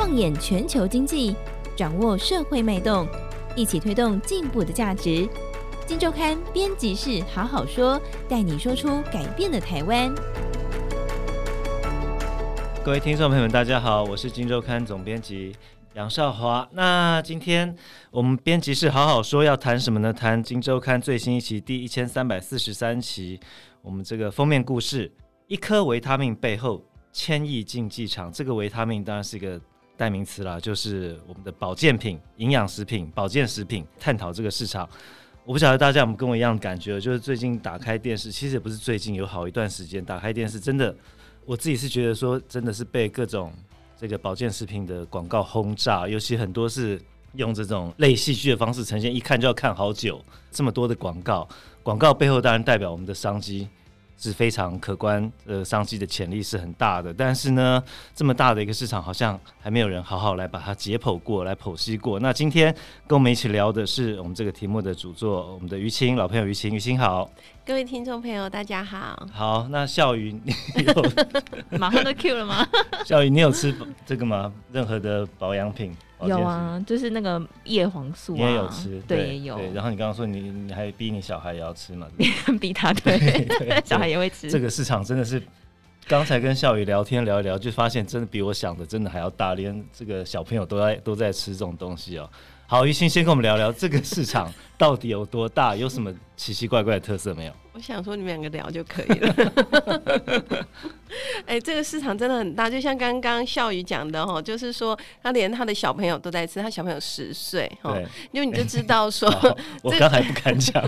放眼全球经济，掌握社会脉动，一起推动进步的价值。金周刊编辑室好好说，带你说出改变的台湾。各位听众朋友们，大家好，我是金周刊总编辑杨少华。那今天我们编辑室好好说要谈什么呢？谈金周刊最新一期第一千三百四十三期，我们这个封面故事：一颗维他命背后千亿竞技场。这个维他命当然是一个代名词啦，就是我们的保健品、营养食品、保健食品。探讨这个市场，我不晓得大家有没有跟我一样的感觉，就是最近打开电视，其实也不是最近，有好一段时间打开电视，真的。我自己是觉得说，真的是被各种这个保健食品的广告轰炸，尤其很多是用这种类戏剧的方式呈现，一看就要看好久。这么多的广告，广告背后当然代表我们的商机。是非常可观，呃，商机的潜力是很大的。但是呢，这么大的一个市场，好像还没有人好好来把它解剖过来剖析过。那今天跟我们一起聊的是我们这个题目的主作，我们的于青老朋友于青，于青好。各位听众朋友，大家好。好，那笑宇，你有 马上都 Q 了吗？笑宇，你有吃这个吗？任何的保养品？有啊，就是那个叶黄素啊，你也有吃，对，对也有。对，然后你刚刚说你你还逼你小孩也要吃嘛？逼他 对，小孩也会吃。这个市场真的是，刚才跟笑宇聊天聊一聊，就发现真的比我想的真的还要大，连这个小朋友都在都在吃这种东西哦。好，于青先跟我们聊聊这个市场到底有多大，有什么奇奇怪怪的特色没有？我想说你们两个聊就可以了。哎、欸，这个市场真的很大，就像刚刚笑宇讲的哈，就是说他连他的小朋友都在吃，他小朋友十岁哈，因为你就知道 说，我刚才不敢讲。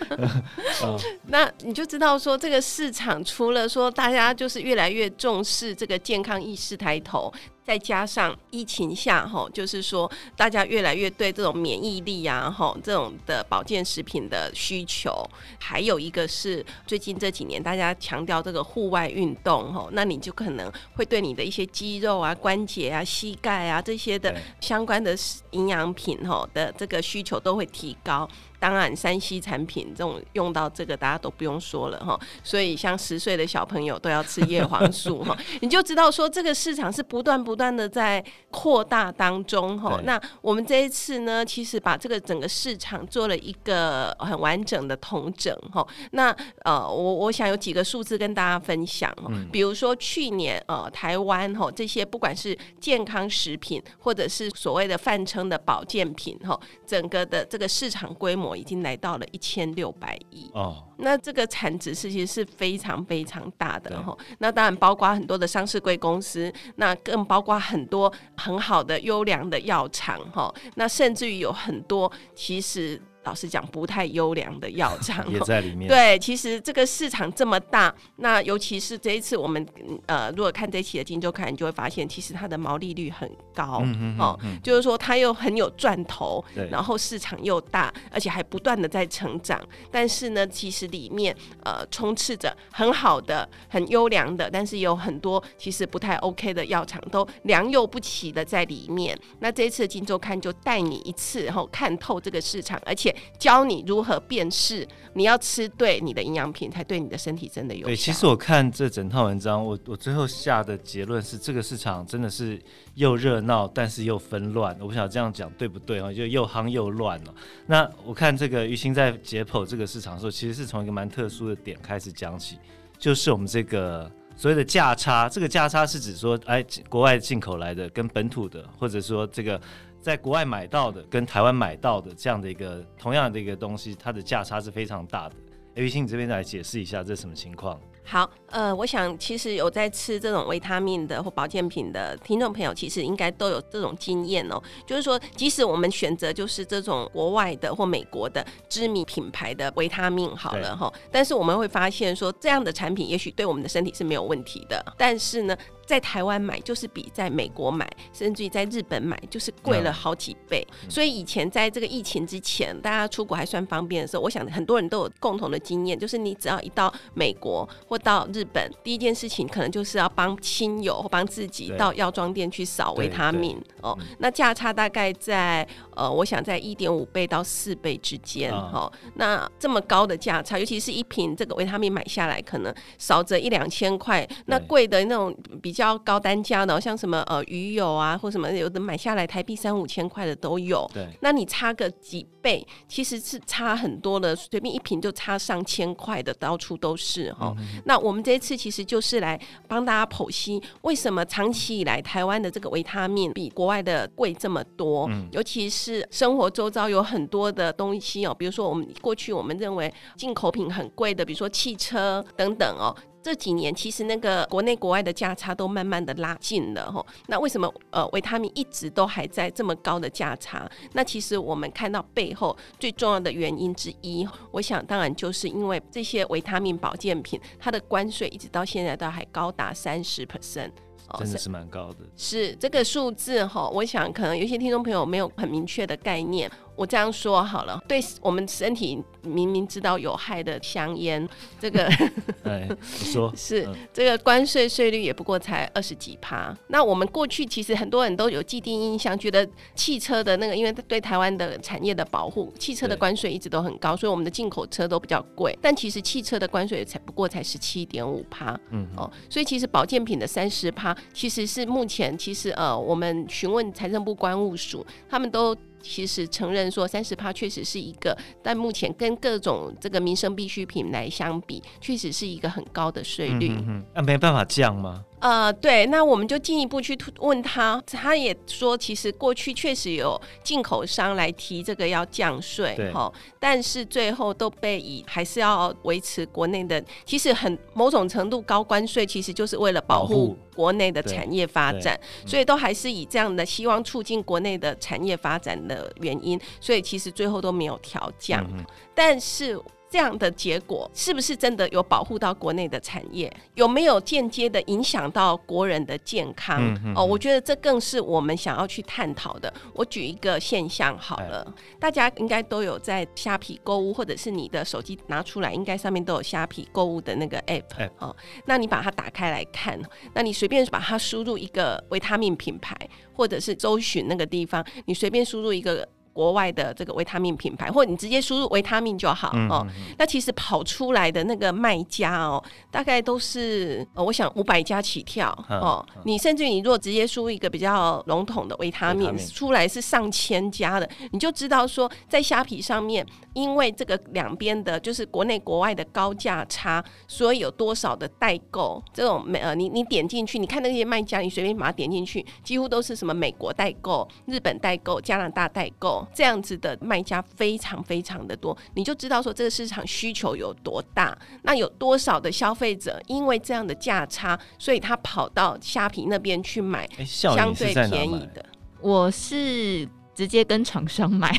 那你就知道说，这个市场除了说大家就是越来越重视这个健康意识抬头。再加上疫情下，哈，就是说大家越来越对这种免疫力啊，哈，这种的保健食品的需求，还有一个是最近这几年大家强调这个户外运动，哈，那你就可能会对你的一些肌肉啊、关节啊、膝盖啊这些的相关的营养品，哈的这个需求都会提高。当然山西产品这种用到这个，大家都不用说了哈。所以，像十岁的小朋友都要吃叶黄素哈，你就知道说这个市场是不断不断的在扩大当中哈。那我们这一次呢，其实把这个整个市场做了一个很完整的统整哈。那呃，我我想有几个数字跟大家分享，比如说去年呃台湾哈这些不管是健康食品或者是所谓的泛称的保健品哈，整个的这个市场规模。已经来到了一千六百亿哦，那这个产值是其实是非常非常大的哈。那当然包括很多的上市贵公司，那更包括很多很好的优良的药厂哈。那甚至于有很多其实。老实讲，不太优良的药厂 也在里面。对，其实这个市场这么大，那尤其是这一次我们呃，如果看这一期的《金周刊》，你就会发现，其实它的毛利率很高，嗯哦，就是说它又很有赚头，然后市场又大，而且还不断的在成长。但是呢，其实里面呃充斥着很好的、很优良的，但是有很多其实不太 OK 的药厂，都良莠不齐的在里面。那这一次的《今周刊》就带你一次，然后看透这个市场，而且。教你如何辨识，你要吃对你的营养品，才对你的身体真的有。对，其实我看这整套文章，我我最后下的结论是，这个市场真的是又热闹，但是又纷乱。我不晓得这样讲对不对啊？就又夯又乱了。那我看这个于心在解剖这个市场的时候，其实是从一个蛮特殊的点开始讲起，就是我们这个所谓的价差。这个价差是指说，哎，国外进口来的跟本土的，或者说这个。在国外买到的跟台湾买到的这样的一个同样的一个东西，它的价差是非常大的。于青，你这边来解释一下这是什么情况？好，呃，我想其实有在吃这种维他命的或保健品的听众朋友，其实应该都有这种经验哦。就是说，即使我们选择就是这种国外的或美国的知名品牌的维他命好了哈，但是我们会发现说，这样的产品也许对我们的身体是没有问题的，但是呢。在台湾买就是比在美国买，甚至于在日本买就是贵了好几倍。嗯。所以以前在这个疫情之前，大家出国还算方便的时候，我想很多人都有共同的经验，就是你只要一到美国或到日本，第一件事情可能就是要帮亲友或帮自己到药妆店去扫维他命哦。那价差大概在呃，我想在一点五倍到四倍之间哦。那这么高的价差，尤其是一瓶这个维他命买下来，可能少则一两千块，那贵的那种比较。较高单价的，像什么呃鱼油啊，或什么有的买下来台币三五千块的都有。对，那你差个几倍，其实是差很多的，随便一瓶就差上千块的，到处都是哈。嗯、那我们这一次其实就是来帮大家剖析，为什么长期以来台湾的这个维他命比国外的贵这么多？嗯、尤其是生活周遭有很多的东西哦，比如说我们过去我们认为进口品很贵的，比如说汽车等等哦。这几年其实那个国内国外的价差都慢慢的拉近了吼，那为什么呃维他命一直都还在这么高的价差？那其实我们看到背后最重要的原因之一，我想当然就是因为这些维他命保健品，它的关税一直到现在都还高达三十 percent。真的是蛮高的，是这个数字哈。我想可能有些听众朋友没有很明确的概念。我这样说好了，对我们身体明明知道有害的香烟，这个 哎，你说 是这个关税税率也不过才二十几趴。那我们过去其实很多人都有既定印象，觉得汽车的那个，因为对台湾的产业的保护，汽车的关税一直都很高，所以我们的进口车都比较贵。但其实汽车的关税才不过才十七点五趴，嗯哦，所以其实保健品的三十趴。其实是目前，其实呃，我们询问财政部关务署，他们都其实承认说三十趴确实是一个，但目前跟各种这个民生必需品来相比，确实是一个很高的税率。嗯，那没办法降吗？呃，对，那我们就进一步去问他，他也说，其实过去确实有进口商来提这个要降税，哈但是最后都被以还是要维持国内的，其实很某种程度高关税，其实就是为了保护国内的产业发展，所以都还是以这样的希望促进国内的产业发展的原因，所以其实最后都没有调降，嗯、但是。这样的结果是不是真的有保护到国内的产业？有没有间接的影响到国人的健康？哦，我觉得这更是我们想要去探讨的。我举一个现象好了，哎、大家应该都有在虾皮购物，或者是你的手机拿出来，应该上面都有虾皮购物的那个 app、哎、哦。那你把它打开来看，那你随便把它输入一个维他命品牌，或者是搜寻那个地方，你随便输入一个。国外的这个维他命品牌，或者你直接输入维他命就好、嗯、哦。那其实跑出来的那个卖家哦，大概都是呃，我想五百家起跳哦。嗯、你甚至于你如果直接输入一个比较笼统的维他命，他命出来是上千家的，你就知道说在虾皮上面，因为这个两边的就是国内国外的高价差，所以有多少的代购这种美呃，你你点进去，你看那些卖家，你随便把它点进去，几乎都是什么美国代购、日本代购、加拿大代购。这样子的卖家非常非常的多，你就知道说这个市场需求有多大。那有多少的消费者因为这样的价差，所以他跑到虾皮那边去买相对便宜的。我是。直接跟厂商买，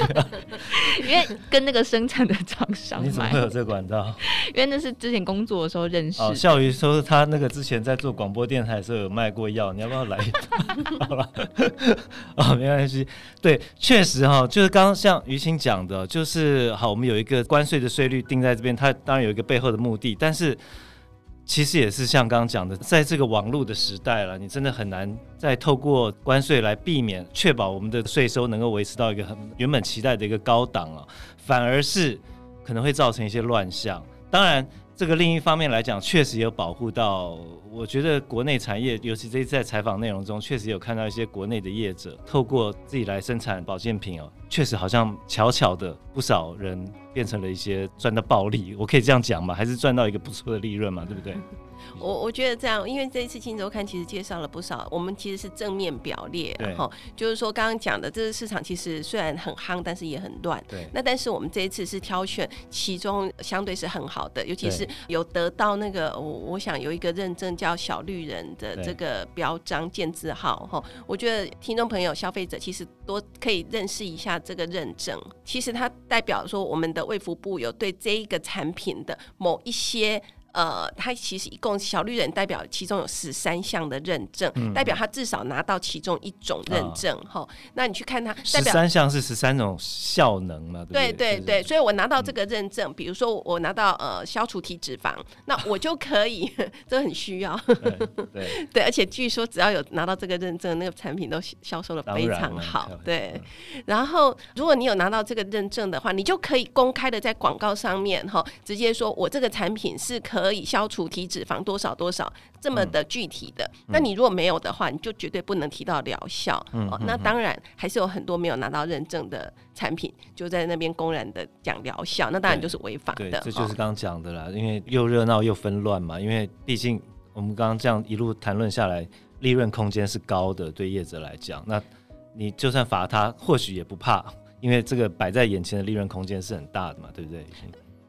因为跟那个生产的厂商买。你怎么会有这个管道？因为那是之前工作的时候认识。哦，笑鱼说他那个之前在做广播电台的时候有卖过药，你要不要来一套？好了，哦，没关系。对，确实哈，就是刚刚像于青讲的，就是好，我们有一个关税的税率定在这边，它当然有一个背后的目的，但是。其实也是像刚刚讲的，在这个网络的时代了，你真的很难再透过关税来避免，确保我们的税收能够维持到一个很原本期待的一个高档啊，反而是可能会造成一些乱象。当然。这个另一方面来讲，确实有保护到。我觉得国内产业，尤其这次在采访内容中，确实有看到一些国内的业者透过自己来生产保健品哦，确实好像巧巧的，不少人变成了一些赚到暴利。我可以这样讲吗？还是赚到一个不错的利润嘛？对不对？我我觉得这样，因为这一次《镜周刊》其实介绍了不少，我们其实是正面表列，然后，就是说刚刚讲的这个市场其实虽然很夯，但是也很乱。对。那但是我们这一次是挑选其中相对是很好的，尤其是有得到那个我我想有一个认证叫“小绿人”的这个标章建字号，哈，我觉得听众朋友、消费者其实多可以认识一下这个认证。其实它代表说我们的卫福部有对这一个产品的某一些。呃，他其实一共小绿人代表其中有十三项的认证，嗯、代表他至少拿到其中一种认证哈、哦。那你去看他十三项是十三种效能嘛？对对对对，所以我拿到这个认证，嗯、比如说我拿到呃消除体脂肪，那我就可以，这很需要。对对，对，而且据说只要有拿到这个认证，那个产品都销售的非常好。对，然后如果你有拿到这个认证的话，你就可以公开的在广告上面哈，直接说我这个产品是可。可以消除体脂肪多少多少这么的具体的。嗯、那你如果没有的话，你就绝对不能提到疗效。嗯、哦，那当然还是有很多没有拿到认证的产品，就在那边公然的讲疗效，那当然就是违法的。这就是刚刚讲的啦，哦、因为又热闹又纷乱嘛。因为毕竟我们刚刚这样一路谈论下来，利润空间是高的，对业者来讲，那你就算罚他，或许也不怕。因为这个摆在眼前的利润空间是很大的嘛，对不对？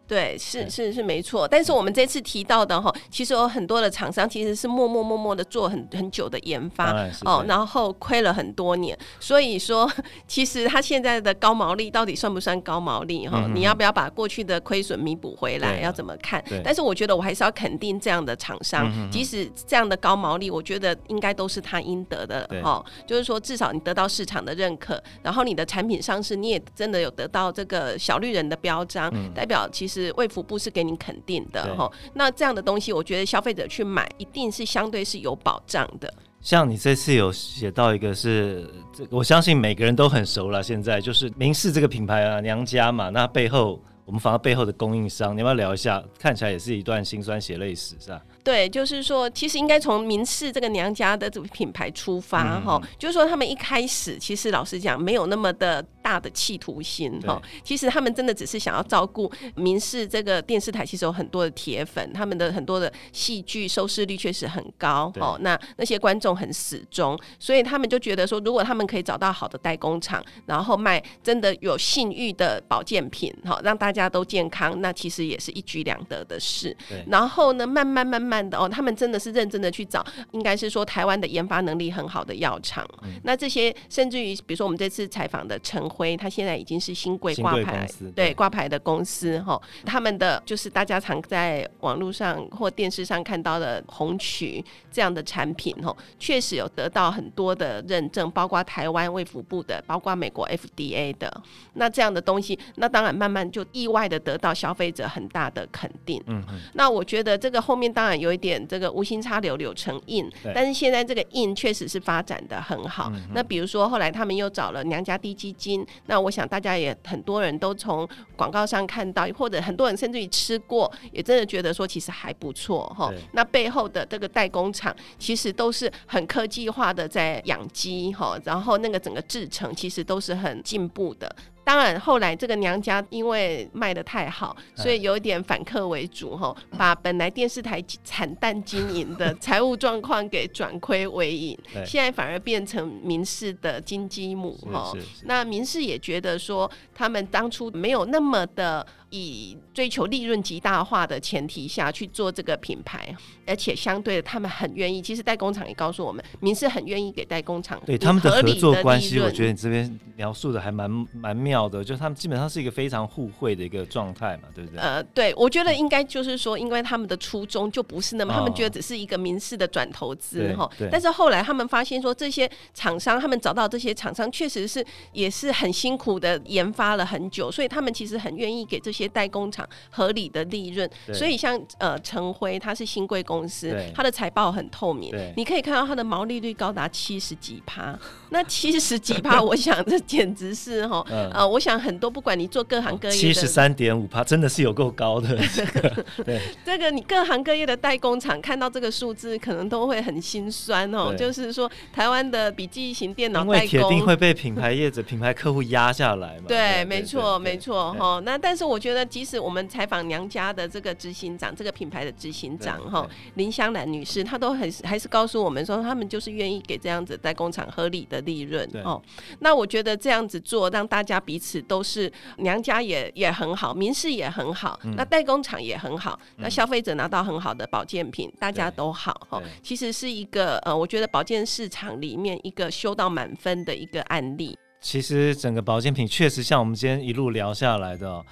对，是是是没错。但是我们这次提到的哈，其实有很多的厂商其实是默默默默的做很很久的研发哦，然后亏了很多年。所以说，其实他现在的高毛利到底算不算高毛利哈？嗯、你要不要把过去的亏损弥补回来？啊、要怎么看？但是我觉得我还是要肯定这样的厂商，嗯、即使这样的高毛利，我觉得应该都是他应得的哦。就是说，至少你得到市场的认可，然后你的产品上市，你也真的有得到这个小绿人的标章，嗯、代表其实。是卫福部是给你肯定的哈，那这样的东西，我觉得消费者去买一定是相对是有保障的。像你这次有写到一个是，这我相信每个人都很熟了。现在就是明仕这个品牌啊，娘家嘛，那背后我们反而背后的供应商，你要不要聊一下？看起来也是一段辛酸血泪史，是吧？对，就是说，其实应该从明仕这个娘家的这个品牌出发哈，嗯、就是说他们一开始其实老实讲没有那么的大的企图心哈，其实他们真的只是想要照顾明仕这个电视台，其实有很多的铁粉，他们的很多的戏剧收视率确实很高哦，那那些观众很死忠，所以他们就觉得说，如果他们可以找到好的代工厂，然后卖真的有信誉的保健品哈，让大家都健康，那其实也是一举两得的事。然后呢，慢慢慢慢。哦，他们真的是认真的去找，应该是说台湾的研发能力很好的药厂。嗯、那这些甚至于，比如说我们这次采访的陈辉，他现在已经是新贵挂牌，对挂牌的公司哈。他们的就是大家常在网络上或电视上看到的红曲这样的产品哈，确实有得到很多的认证，包括台湾卫福部的，包括美国 FDA 的。那这样的东西，那当然慢慢就意外的得到消费者很大的肯定。嗯嗯。那我觉得这个后面当然。有一点这个无心插柳柳成荫，但是现在这个印确实是发展的很好。嗯、那比如说后来他们又找了娘家滴基金，那我想大家也很多人都从广告上看到，或者很多人甚至于吃过，也真的觉得说其实还不错哈。那背后的这个代工厂其实都是很科技化的在养鸡哈，然后那个整个制程其实都是很进步的。当然，后来这个娘家因为卖的太好，所以有一点反客为主哈，把本来电视台惨淡经营的 财务状况给转亏为盈，现在反而变成民氏的金鸡母哈。那民氏也觉得说，他们当初没有那么的。以追求利润极大化的前提下去做这个品牌，而且相对的，他们很愿意。其实代工厂也告诉我们，明仕很愿意给代工厂 对他们的合作关系。我觉得你这边描述的还蛮蛮妙的，就是他们基本上是一个非常互惠的一个状态嘛，对不对？呃，对，我觉得应该就是说，因为他们的初衷就不是那么，他们觉得只是一个民事的转投资哈。但是后来他们发现说，这些厂商他们找到这些厂商，确实是也是很辛苦的研发了很久，所以他们其实很愿意给这些。些代工厂合理的利润，所以像呃成辉，它是新贵公司，对它的财报很透明，对你可以看到它的毛利率高达七十几趴。那七十几趴，我想这简直是哈，嗯、呃，我想很多不管你做各行各业，七十三点五趴真的是有够高的。这个对，这个你各行各业的代工厂看到这个数字，可能都会很心酸哦。就是说，台湾的笔记型电脑代工，铁定会被品牌业者、品牌客户压下来嘛？对，没错，没错哈。那但是我觉得。觉得即使我们采访娘家的这个执行长，这个品牌的执行长哈林香兰女士，她都很还是告诉我们说，他们就是愿意给这样子代工厂合理的利润哦。那我觉得这样子做，让大家彼此都是娘家也也很好，民事也很好，嗯、那代工厂也很好，嗯、那消费者拿到很好的保健品，大家都好哈。其实是一个呃，我觉得保健市场里面一个修到满分的一个案例。其实整个保健品确实像我们今天一路聊下来的、哦。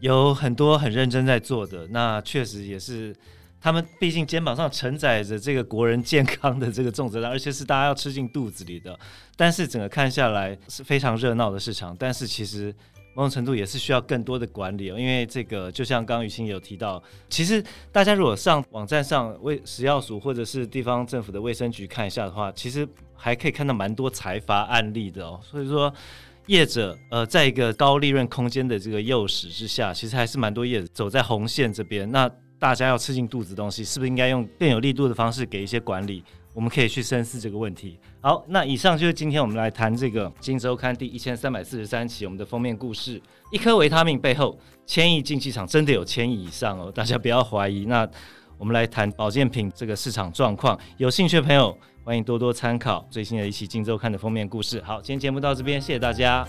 有很多很认真在做的，那确实也是他们毕竟肩膀上承载着这个国人健康的这个重责任，而且是大家要吃进肚子里的。但是整个看下来是非常热闹的市场，但是其实某种程度也是需要更多的管理哦，因为这个就像刚刚雨欣有提到，其实大家如果上网站上卫食药署或者是地方政府的卫生局看一下的话，其实还可以看到蛮多财阀案例的哦。所以说。业者呃，在一个高利润空间的这个诱使之下，其实还是蛮多业者走在红线这边。那大家要吃进肚子的东西，是不是应该用更有力度的方式给一些管理？我们可以去深思这个问题。好，那以上就是今天我们来谈这个《金周刊》第一千三百四十三期我们的封面故事。一颗维他命背后，千亿竞技场真的有千亿以上哦，大家不要怀疑。那我们来谈保健品这个市场状况，有兴趣的朋友欢迎多多参考最新的一期《荆州看》的封面故事。好，今天节目到这边，谢谢大家。